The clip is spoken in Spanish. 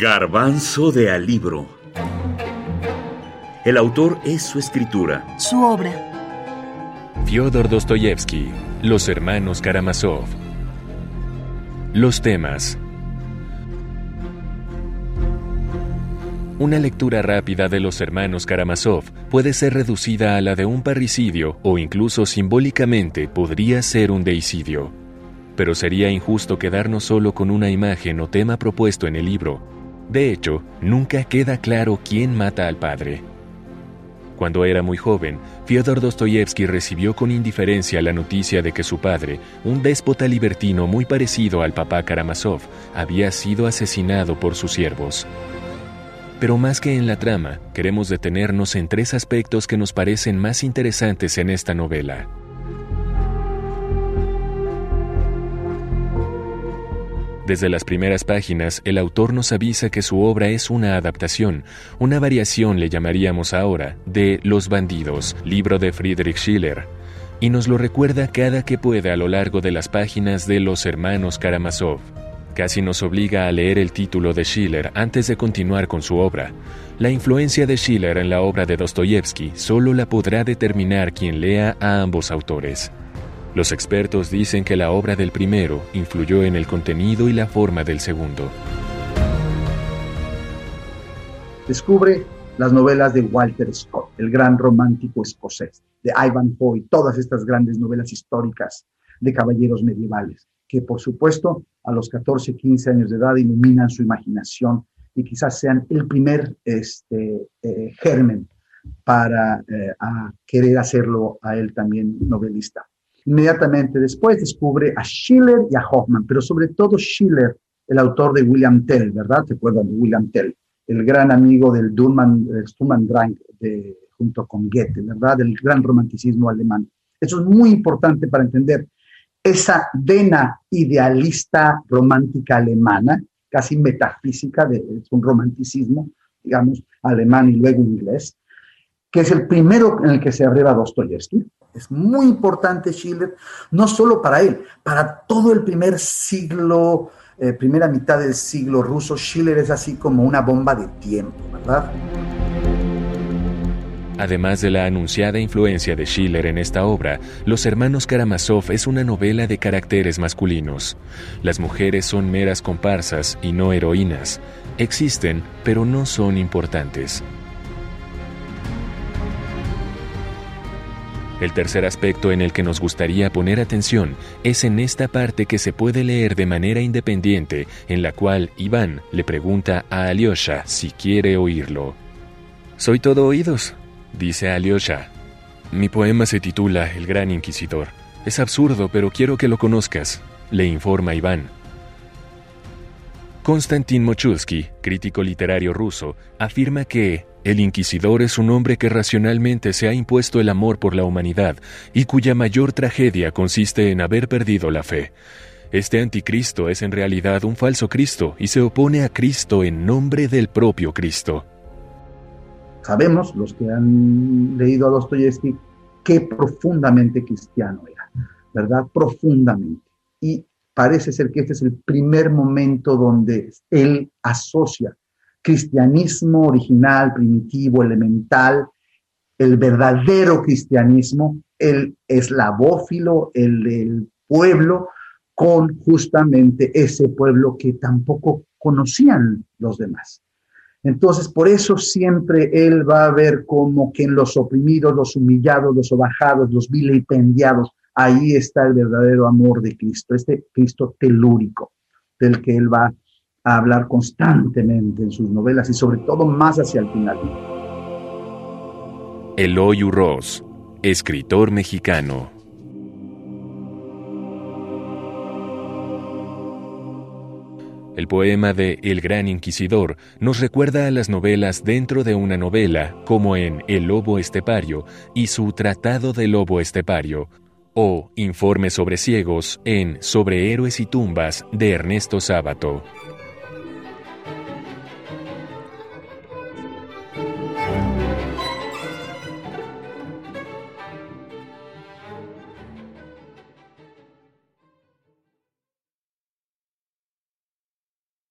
Garbanzo de Alibro. El autor es su escritura. Su obra. Fyodor Dostoyevsky, Los Hermanos Karamazov. Los temas. Una lectura rápida de Los Hermanos Karamazov puede ser reducida a la de un parricidio o incluso simbólicamente podría ser un deicidio. Pero sería injusto quedarnos solo con una imagen o tema propuesto en el libro. De hecho, nunca queda claro quién mata al padre. Cuando era muy joven, Fyodor Dostoyevsky recibió con indiferencia la noticia de que su padre, un déspota libertino muy parecido al papá Karamazov, había sido asesinado por sus siervos. Pero más que en la trama, queremos detenernos en tres aspectos que nos parecen más interesantes en esta novela. Desde las primeras páginas, el autor nos avisa que su obra es una adaptación, una variación le llamaríamos ahora, de Los bandidos, libro de Friedrich Schiller, y nos lo recuerda cada que puede a lo largo de las páginas de Los hermanos Karamazov. Casi nos obliga a leer el título de Schiller antes de continuar con su obra. La influencia de Schiller en la obra de Dostoyevsky solo la podrá determinar quien lea a ambos autores. Los expertos dicen que la obra del primero influyó en el contenido y la forma del segundo. Descubre las novelas de Walter Scott, el gran romántico escocés, de Ivanhoe, todas estas grandes novelas históricas de caballeros medievales, que por supuesto a los 14, 15 años de edad iluminan su imaginación y quizás sean el primer este, eh, germen para eh, querer hacerlo a él también novelista. Inmediatamente después descubre a Schiller y a Hoffman, pero sobre todo Schiller, el autor de William Tell, ¿verdad? ¿Te acuerdas de William Tell? El gran amigo del Sturm Drang de, junto con Goethe, ¿verdad? Del gran romanticismo alemán. Eso es muy importante para entender esa vena idealista romántica alemana, casi metafísica, de, es un romanticismo, digamos, alemán y luego inglés, que es el primero en el que se arriba Dostoyevsky, es muy importante Schiller, no solo para él, para todo el primer siglo, eh, primera mitad del siglo ruso, Schiller es así como una bomba de tiempo, ¿verdad? Además de la anunciada influencia de Schiller en esta obra, Los Hermanos Karamazov es una novela de caracteres masculinos. Las mujeres son meras comparsas y no heroínas. Existen, pero no son importantes. El tercer aspecto en el que nos gustaría poner atención es en esta parte que se puede leer de manera independiente, en la cual Iván le pregunta a Alyosha si quiere oírlo. Soy todo oídos, dice Alyosha. Mi poema se titula El Gran Inquisidor. Es absurdo, pero quiero que lo conozcas, le informa Iván. Konstantin Mochulsky, crítico literario ruso, afirma que el inquisidor es un hombre que racionalmente se ha impuesto el amor por la humanidad y cuya mayor tragedia consiste en haber perdido la fe. Este anticristo es en realidad un falso Cristo y se opone a Cristo en nombre del propio Cristo. Sabemos, los que han leído a Dostoyevsky, qué profundamente cristiano era, ¿verdad? Profundamente. Y parece ser que este es el primer momento donde él asocia cristianismo original, primitivo, elemental, el verdadero cristianismo, el eslavófilo, el del pueblo, con justamente ese pueblo que tampoco conocían los demás. Entonces, por eso siempre él va a ver como que en los oprimidos, los humillados, los obajados, los vilipendiados, ahí está el verdadero amor de Cristo, este Cristo telúrico, del que él va a hablar constantemente en sus novelas y sobre todo más hacia el final. Eloy Urroz, escritor mexicano. El poema de El Gran Inquisidor nos recuerda a las novelas dentro de una novela, como en El Lobo Estepario y su Tratado del Lobo Estepario, o Informe sobre Ciegos en Sobre Héroes y Tumbas de Ernesto Sábato.